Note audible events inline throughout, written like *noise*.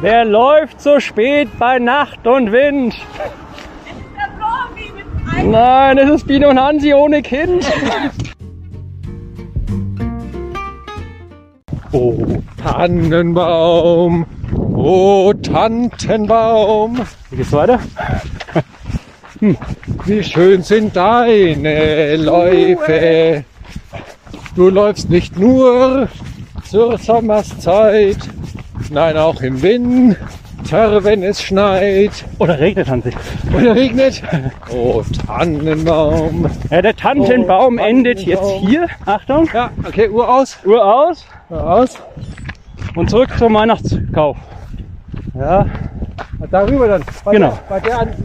Wer läuft so spät bei Nacht und Wind? Nein, es ist Biene und Hansi ohne Kind. Oh, Tannenbaum, oh, Tantenbaum. Wie geht's weiter? Hm. Wie schön sind deine Läufe. Du läufst nicht nur zur Sommerszeit, nein auch im Winter, wenn es schneit. Oder regnet, Hansi. Oder regnet. Oh, Tannenbaum. Ja, der Tannenbaum Oh, endet jetzt hier. Achtung. Ja, okay, Uhr aus. Uhr aus Uhr aus. und zurück zum Weihnachtskauf. Ja, Darüber dann. Bei Genau. Der, bei der Ansicht.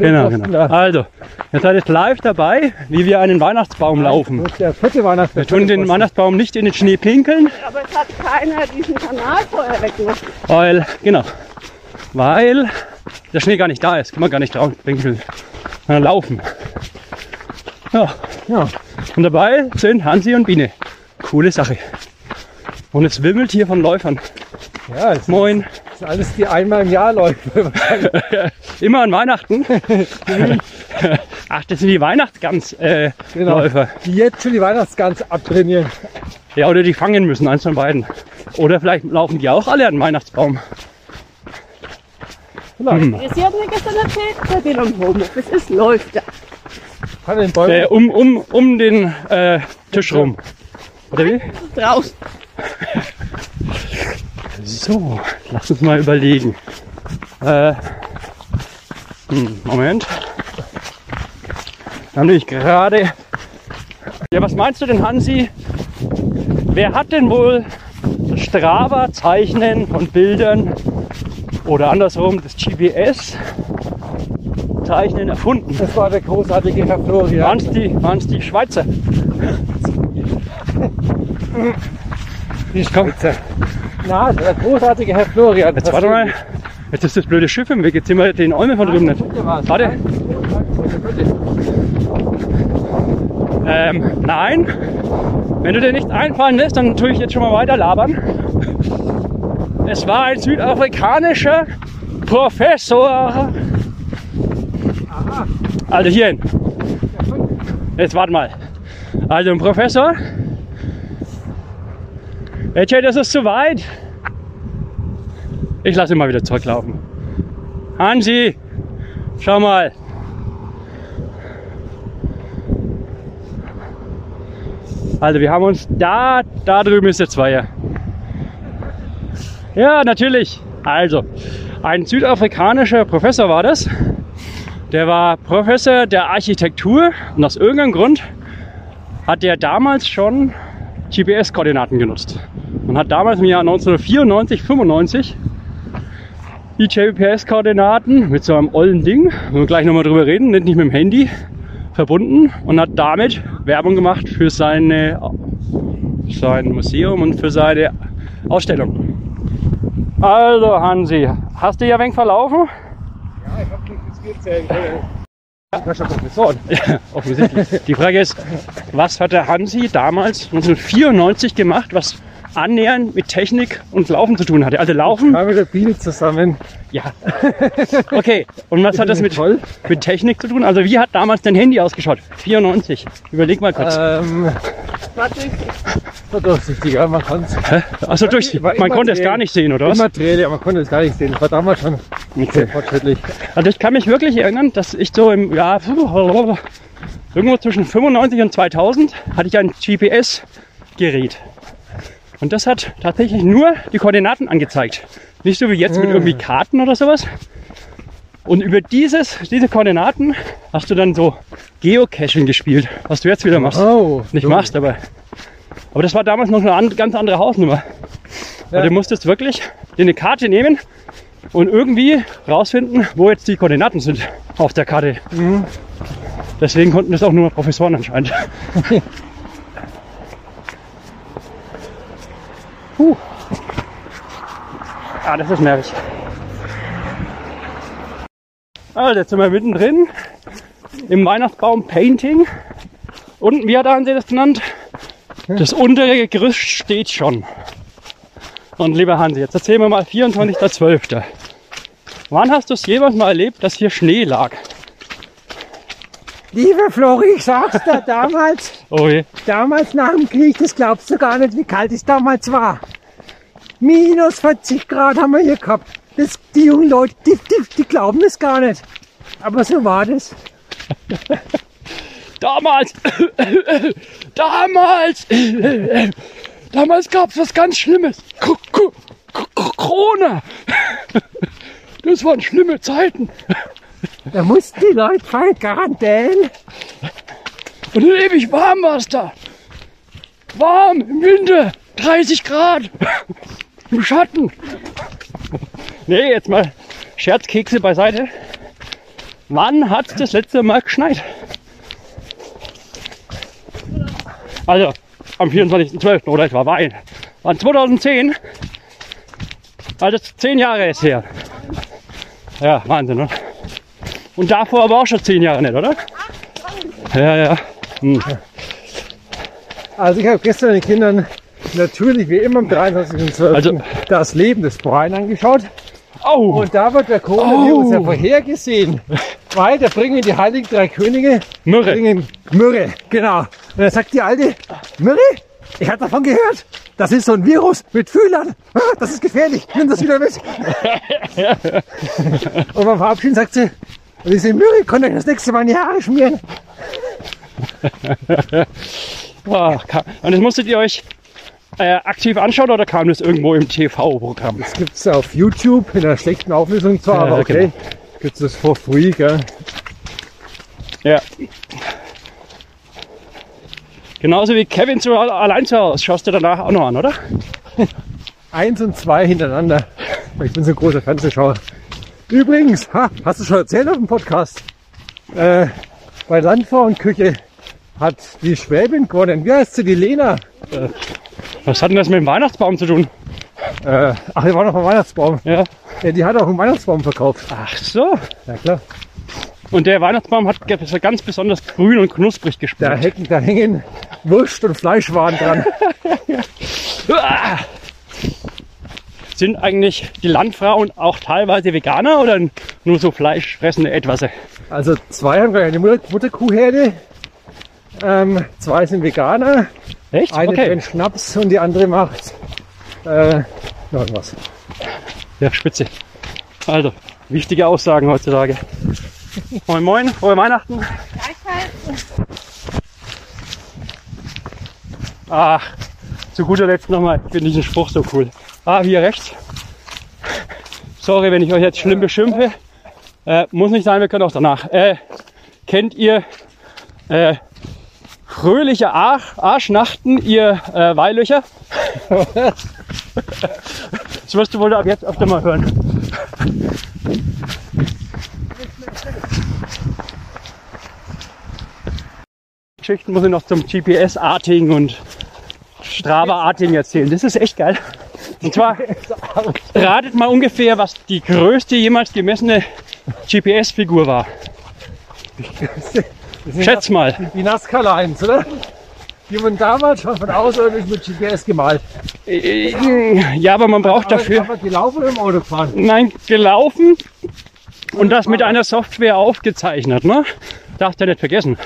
Genau, Posten genau. da. Also, ihr seid jetzt live dabei, wie wir einen Weihnachtsbaum laufen. Das ist der vierte Weihnachtsbaum. Wir tun den Weihnachtsbaum nicht in den Schnee pinkeln, Aber es hat keiner diesen Kanal vorher weggemacht. weil, genau, weil der Schnee gar nicht da ist. Kann man gar nicht drauf pinkeln. Sondern laufen. Ja, Ja. und dabei sind Hansi und Biene. Coole Sache. Und es wimmelt hier von Läufern. ja, es Moin. sind alles die einmal im Jahr Leute. *laughs* Immer an Weihnachten. *laughs* Ach, das sind die Weihnachtsgans-Läufer. Äh, Genau. Läufer. Die jetzt schon die Weihnachtsgans abtrainieren. Ja, oder die fangen müssen, eins von beiden. Oder vielleicht laufen die auch alle an den Weihnachtsbaum. Vielleicht. Hm. Sie hat mir gestern erzählt, der will im Homeoffice ist, läuft er. Kann den Bäumen. Äh, um, um, um den äh, Tisch rum. Oder wie? Draußen. So, lass uns mal überlegen. Äh, hm, Moment. Wir haben nämlich gerade. Ja, was meinst du denn, Hansi? Wer hat denn wohl das Strava-Zeichnen von Bildern oder andersrum das GPS-Zeichnen erfunden? Das war der großartige Herr Florian. Waren es die, waren's die Schweizer? Die Spitze. Na, der großartige Herr Florian. Jetzt warte mal. Jetzt ist das blöde Schiff im Weg. Jetzt sehen wir den Olme von drüben nicht. Warte. Ähm, nein. Wenn du dir nicht einfallen lässt, dann tue ich jetzt schon mal weiter labern. Es war ein südafrikanischer Professor. Also hierhin. Jetzt warte mal. Also ein Professor. Etche, das ist zu weit. Ich lasse ihn mal wieder zurücklaufen. Hansi, schau mal. Also wir haben uns da, da drüben ist der Zweier. Ja, natürlich. Also, ein südafrikanischer Professor war das. Der war Professor der Architektur und aus irgendeinem Grund hat er damals schon GPS-Koordinaten genutzt. Man hat damals im Jahr 1994, 95 die GPS-Koordinaten mit so einem ollen Ding, wenn wir gleich nochmal drüber reden, nicht mit dem Handy, verbunden und hat damit Werbung gemacht für seine, sein Museum und für seine Ausstellung. Also Hansi, hast du ja wenig verlaufen? Ja, ich hab nicht gezählt. Professor. Ja, offensichtlich. Die Frage ist, was hat der Hansi damals 1994 gemacht, was annähernd mit Technik und Laufen zu tun hatte? Also Laufen, War mit der Biene zusammen. ja. Okay, und was hat das mit, Toll. mit Technik zu tun? Also wie hat damals dein Handy ausgeschaut? 94. Überleg mal kurz. Ähm, War durch. so durchsichtiger, man kann es. Achso, durch. war Man konnte es gar nicht sehen, oder was? Immateriell, ja, man konnte es gar nicht sehen. Das war damals schon Okay. sehr fortschrittlich. Also ich kann mich wirklich erinnern, dass ich so im Jahr irgendwo zwischen 95 und 2000 hatte ich ein GPS-Gerät. Und das hat tatsächlich nur die Koordinaten angezeigt. Nicht so wie jetzt mit irgendwie Karten oder sowas. Und über dieses, diese Koordinaten hast du dann so Geocaching gespielt, was du jetzt wieder machst. Oh, Nicht so. machst, aber. Aber das war damals noch eine an, ganz andere Hausnummer. Weil Ja. du musstest wirklich dir eine Karte nehmen und irgendwie rausfinden, wo jetzt die Koordinaten sind auf der Karte. Mhm. Deswegen konnten das auch nur Professoren anscheinend. *laughs* Puh. Ah, das ist nervig. Also, jetzt sind wir mittendrin im Weihnachtsbaum Painting. Und wie hat Hansi das genannt? Das untere Gerüst steht schon. Und lieber Hansi, jetzt erzähl mir mal 24.12. Wann hast du es jemals mal erlebt, dass hier Schnee lag? Liebe Flori, ich sag's dir, *laughs* damals, Oh je. damals nach dem Krieg, das glaubst du gar nicht, wie kalt es damals war. Minus 40 Grad haben wir hier gehabt. Das, die jungen Leute, die, die, die glauben das gar nicht. Aber so war das. *laughs* Damals, *coughs* damals, *coughs* damals gab es was ganz Schlimmes. Corona. *laughs* Das waren schlimme Zeiten. Da mussten die Leute fallen Quarantäne. Und ewig warm war es da. Warm im Winter, 30 Grad. Im Schatten. Nee, jetzt mal Scherzkekse beiseite. Wann hat es das letzte Mal geschneit? Also am 24.12. oder etwa war ein. War 2010. Also zehn Jahre ist her. Ja, Wahnsinn, oder? Und davor aber auch schon zehn Jahre nicht, oder? Ja, ja. Hm. Also ich habe gestern den Kindern natürlich wie immer am 23.12. Also- das Leben des Brian angeschaut. Oh, Und da wird der Coronavirus Oh. ja vorhergesehen. Weil da bringen die heiligen drei Könige Myrrhe. bringen Myrrhe, genau. Und dann sagt die Alte, Myrrhe? Ich habe davon gehört. Das ist so ein Virus mit Fühlern. Ah, Das ist gefährlich. Nimm das wieder mit. *laughs* Und beim Verabschieden sagt sie, und diese Myrrhe konnte euch das nächste Mal in die Haare schmieren. *laughs* Ka- Und das musstet ihr euch äh, aktiv anschauen oder kam das irgendwo im TV-Programm? Das gibt's auf YouTube in einer schlechten Auflösung zwar, Ja, aber okay. genau. Gibt's das for free, gell? Ja. Genauso wie Kevin zu, allein zu Hause. Schaust du danach auch noch an, oder? *laughs* Eins und zwei hintereinander. Ich bin so ein großer Fernsehschauer. Übrigens, ha, hast du schon erzählt auf dem Podcast? Äh, bei Landfrau und Küche hat die Schwäbin gewonnen. Wie heißt sie? Die Lena. Was hat denn das mit dem Weihnachtsbaum zu tun? Äh, ach, die war noch am Weihnachtsbaum. Ja. Ja, die hat auch einen Weihnachtsbaum verkauft. Ach so. Ja klar. Und der Weihnachtsbaum hat ganz besonders grün und knusprig Da, gespielt. hängen, da hängen Wurst und Fleischwaren dran. *laughs* *laughs* Sind eigentlich die Landfrauen auch teilweise Veganer oder nur so fleischfressende Etwasse? Also zwei haben eine Mutter Mutterkuhherde. Ähm, zwei sind Veganer. Echt? Eine okay. brennt Schnaps und die andere macht äh, noch irgendwas. Ja, spitze. Also, wichtige Aussagen heutzutage. *laughs* Moin Moin, frohe Weihnachten. Ach, zu guter Letzt nochmal, ich finde diesen Spruch so cool. Ah, hier rechts. Sorry, wenn ich euch jetzt schlimm beschimpfe. Äh, muss nicht sein, wir können auch danach. Äh, kennt ihr äh, fröhliche Arsch, Arschnachten, ihr äh, Weilöcher? *laughs* Das wirst du wohl ab jetzt öfter mal hören. Geschichten muss ich noch zum GPS-Arting und Strava-Arting erzählen. Das ist echt geil. Und zwar ratet mal ungefähr, was die größte jemals gemessene GPS-Figur war. Schätz mal. Die Nazca Lines, oder? Die wurden damals schon von Außerirdischen mit GPS gemalt. Äh, Ja, aber man braucht Aber, dafür. aber gelaufen oder im Auto gefahren? Nein, gelaufen und das mit einer Software aufgezeichnet. Ne? Darfst du nicht vergessen.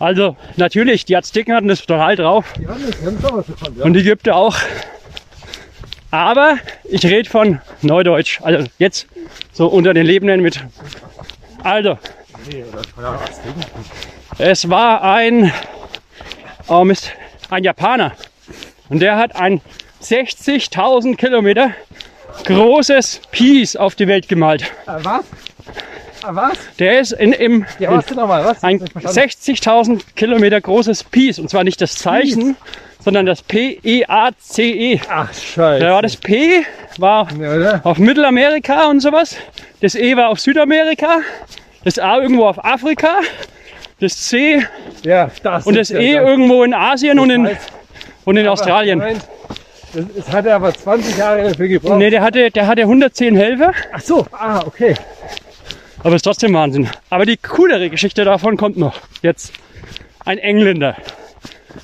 Also natürlich, die Azteken hatten das total drauf Ja, das haben schon was davon, ja. und die gibt auch. Aber ich rede von Neudeutsch, also jetzt so unter den Lebenden mit. Also, es war ein, oh Mist, ein Japaner und der hat ein 60.000 Kilometer großes Piece auf die Welt gemalt. Ah, was? Ah, was? Der ist in, im Ja, in ein Ich hab verstanden. 60.000 Kilometer großes Piece. Und zwar nicht das Zeichen, sondern das P-E-A-C-E. Ach, scheiße. Da war das P war Ja, auf Mittelamerika und sowas. Das E war auf Südamerika. Das A irgendwo auf Afrika. Das C Ja, das und das E irgendwo in Asien und in, und in Australien. Moment, das, es hat er aber 20 Jahre dafür gebraucht. Nee, der hatte, der hatte 110 Helfer. Ach so, ah, okay. Aber ist trotzdem Wahnsinn. Aber die coolere Geschichte davon kommt noch. Jetzt ein Engländer,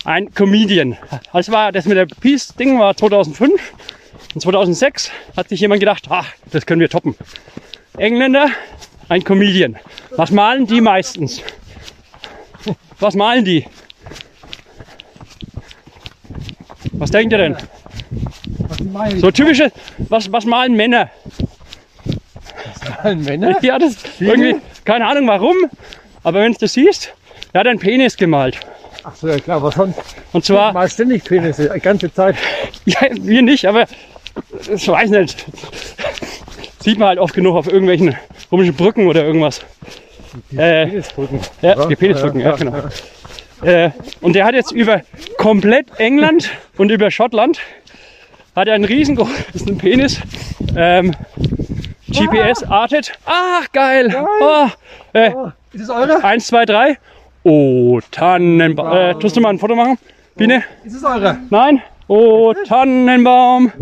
ein Comedian. Das war das mit der Peace-Ding war 2005 Und 2006 hat sich jemand gedacht, ach, das können wir toppen. Engländer, ein Comedian. Was malen die meistens? Was malen die? Was denkt ihr denn? So typische, was, was malen Männer? Männer? *laughs* Ja, das irgendwie, keine Ahnung warum, aber wenn du das siehst, er hat einen Penis gemalt. Ach so, ja klar, was sonst? Und zwar, Mal ständig Penisse, die ganze Zeit. *laughs* ja, wir nicht, aber ich weiß nicht. Sieht man halt oft genug auf irgendwelchen komischen Brücken oder irgendwas. Äh, Penisbrücken. ja, die Penisbrücken, ja, genau. Äh, und der hat jetzt über komplett England und über Schottland hat er einen riesengroßen Penis. Ähm, GPS-artet. Ach, geil. Oh, äh, Ist es eure? eins, zwei, drei. Oh, Tannenbaum. Äh, tust du mal ein Foto machen? Biene? Ist es eure? Nein? Oh, Tannenbaum.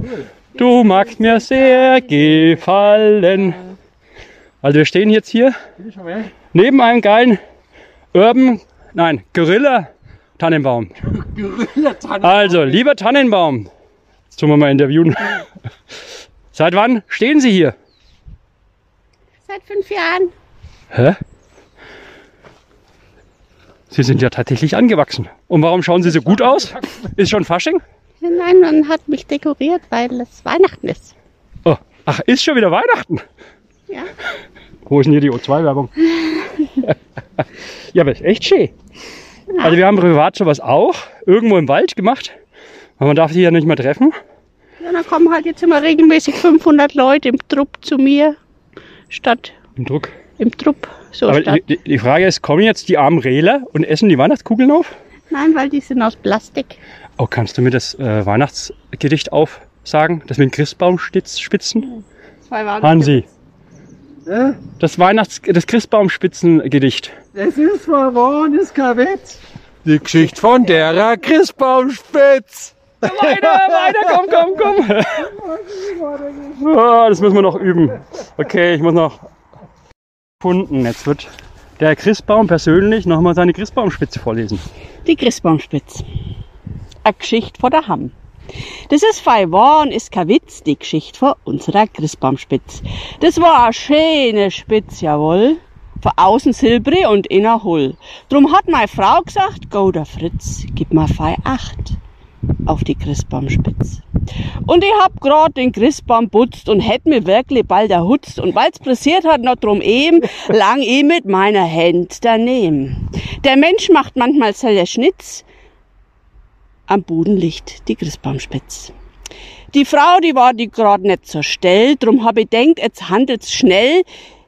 Du magst mir sehr gefallen. Also wir stehen jetzt hier neben einem geilen Urban, nein, Gorilla Tannenbaum. *laughs* Also, lieber Tannenbaum, jetzt tun wir mal interviewen. Seit wann stehen Sie hier? Seit fünf Jahren. Hä? Sie sind ja tatsächlich angewachsen. Und warum schauen Sie so gut aus? Ist schon Fasching? Nein, man hat mich dekoriert, weil es Weihnachten ist. Oh, ach, ist schon wieder Weihnachten. Ja. Wo ist denn hier die O2-Werbung? ja, aber ist echt schön. Also wir haben privat sowas auch irgendwo im Wald gemacht. Aber man darf die ja nicht mehr treffen. Ja, dann kommen halt jetzt immer regelmäßig 500 Leute im Trupp zu mir, statt Im Druck. im Trupp. So Aber statt. die, die Frage ist, kommen jetzt die armen Rehler und essen die Weihnachtskugeln auf? Nein, weil die sind aus Plastik. Oh, kannst du mir das äh, Weihnachtsgedicht aufsagen? Das mit den Christbaumspitzen? Zwei waren Hansi, Ja? das Weihnachts-, das Christbaumspitzengedicht. Es ist verworren, ist kein Witz. Die Geschichte von derer Christbaumspitz. Weiter, weiter, komm, komm, komm. Oh, das müssen wir noch üben. Okay, ich muss noch Kunden. Jetzt wird der Christbaum persönlich nochmal seine Christbaumspitze vorlesen. Die Christbaumspitz. Eine Geschichte von der Hamm. Das ist fei Warn, ist kein Witz, die Geschichte von unserer Christbaumspitz. Das war eine schöne Spitz, jawohl. Von außen silbrig und innen hull. Drum hat meine Frau gesagt, go der Fritz, gib mal fei Acht auf die Christbaumspitz. Und ich hab grad den Christbaum putzt und hätt mir wirklich bald erhutzt. Und weil's pressiert hat noch drum eben, lang ich mit meiner Hand daneben. Der Mensch macht manchmal selber Schnitz, am Boden liegt die Christbaumspitz. Die Frau, die war die grad nicht so still, drum hab ich denkt, jetzt handelt's schnell.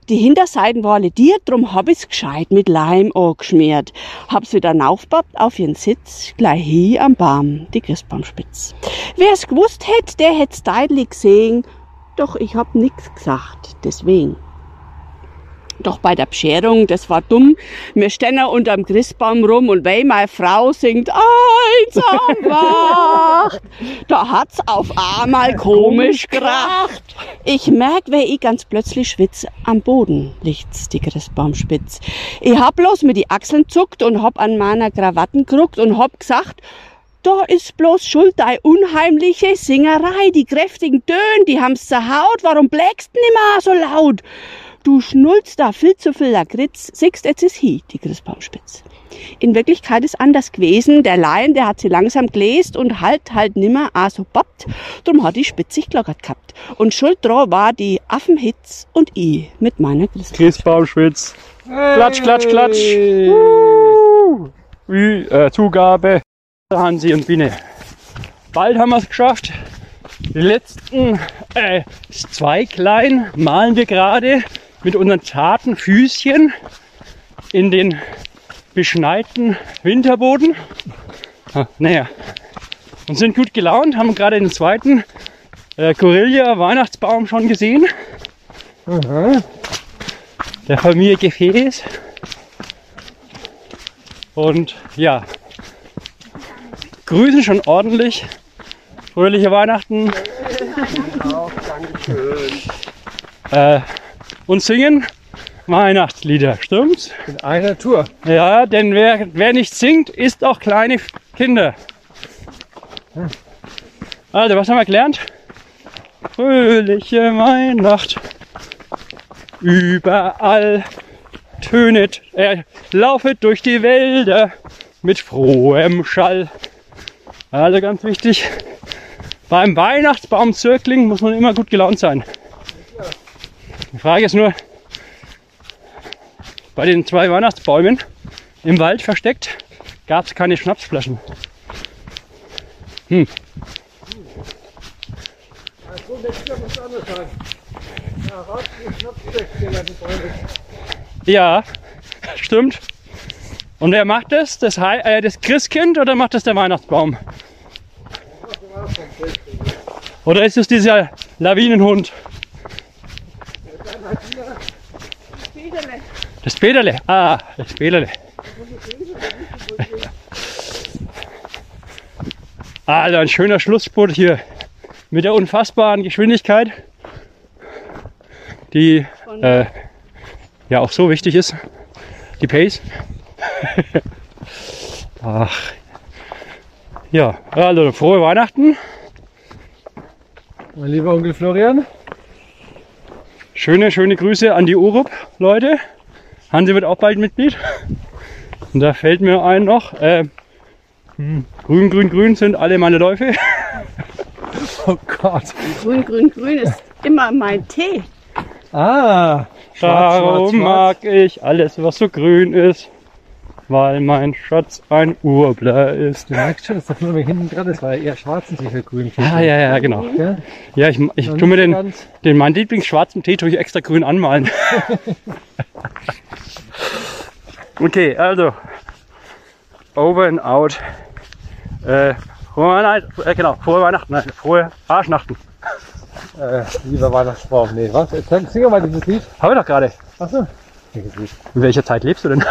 Die Hinterseiten war lediert, drum hab ich's gescheit mit Leim angeschmiert. Hab's wieder aufbappt auf ihren Sitz, gleich hier am Baum, die Christbaumspitz. Wer's gewusst hätt, der hätt's deutlich gesehen, doch ich hab nix gesagt, deswegen. Doch bei der Bescherung, das war dumm. Wir stehen unterm Christbaum rum und weil meine Frau singt, einsam *laughs* wacht, da hat's auf einmal komisch geracht. Ich merk, wer ich ganz plötzlich schwitz, am Boden liegt's, die Christbaumspitz. Ich hab bloß mit die Achseln zuckt und hab an meiner Krawatten geruckt und hab gesagt, da ist bloß schuld dei unheimliche Singerei. Die kräftigen Töne, die haben's zerhaut. Warum blägst nimmer so laut? Du schnulzt da viel zu viel Lakritz. Siehst, jetzt ist hi, die Christbaumspitz. In Wirklichkeit ist anders gewesen. Der Laien, der hat sie langsam gläst und halt halt nimmer a so bappt. Drum hat die Spitz sich glockert gehabt. Und schuld dran war die Affenhitz und i mit meiner Christbaum. Christbaumspitz. Klatsch, klatsch, klatsch. Uh, wie, äh, Zugabe. Hansi und Biene. Bald haben wir es geschafft. Die letzten äh, zwei kleinen malen wir gerade mit unseren zarten Füßchen in den beschneiten Winterboden. Naja, und sind gut gelaunt, haben gerade den zweiten äh, Gorilla Weihnachtsbaum schon gesehen. Aha. Der Familie Gefäß. Und ja, grüßen schon ordentlich. Fröhliche Weihnachten. Äh, und singen Weihnachtslieder, stimmt's? In einer Tour. Ja, denn wer, wer nicht singt, ist auch kleine Kinder. Also, was haben wir gelernt? fröhliche Weihnacht. Überall tönet, er laufet durch die Wälder mit frohem Schall. Also ganz wichtig, beim Weihnachtsbaumzirkling muss man immer gut gelaunt sein. Die Frage ist nur, bei den zwei Weihnachtsbäumen im Wald versteckt, gab es keine Schnapsflaschen. Hm. So, nächstes Jahr muss anders sein. Ja, *laughs* stimmt. Und wer macht das? Das, Hei- äh, das Christkind oder macht das der Weihnachtsbaum? Oder ist es dieser Lawinenhund? Das Peterle. Ah, das Peterle. Also ein schöner Schlussspurt hier mit der unfassbaren Geschwindigkeit, die äh, ja auch so wichtig ist. Die Pace. *laughs* Ach. Ja, also frohe Weihnachten. Mein lieber Onkel Florian, Schöne, schöne Grüße an die Urup, Leute. Hansi wird auch bald Mitglied. Und da fällt mir ein noch, äh, hm, grün, grün, grün sind alle meine Läufe. oh Gott. Grün, grün, grün ist immer mein Tee. Ah, schwarz, Darum schwarz, schwarz. mag ich alles, was so grün ist. Weil mein Schatz ein Urbler ist. Du merkst schon, dass das nur hinten dran ist, weil er eher schwarz und nicht grün. Ja, ja, ja, genau. Ja? Ja, ich, ich Noch tu mir den, den meinen Lieblingsschwarzen Tee tue ich extra grün anmalen. *laughs* okay, also over and out. Äh, frohe Weihnachten, äh, genau, frohe Weihnachten, nein, frohe Arschnachten. Äh, lieber Weihnachtsbaum. Nee, was? Jetzt sing sing mal dieses Lied. Habe ich doch gerade. Achso. Welches Lied? In welcher Zeit lebst du denn?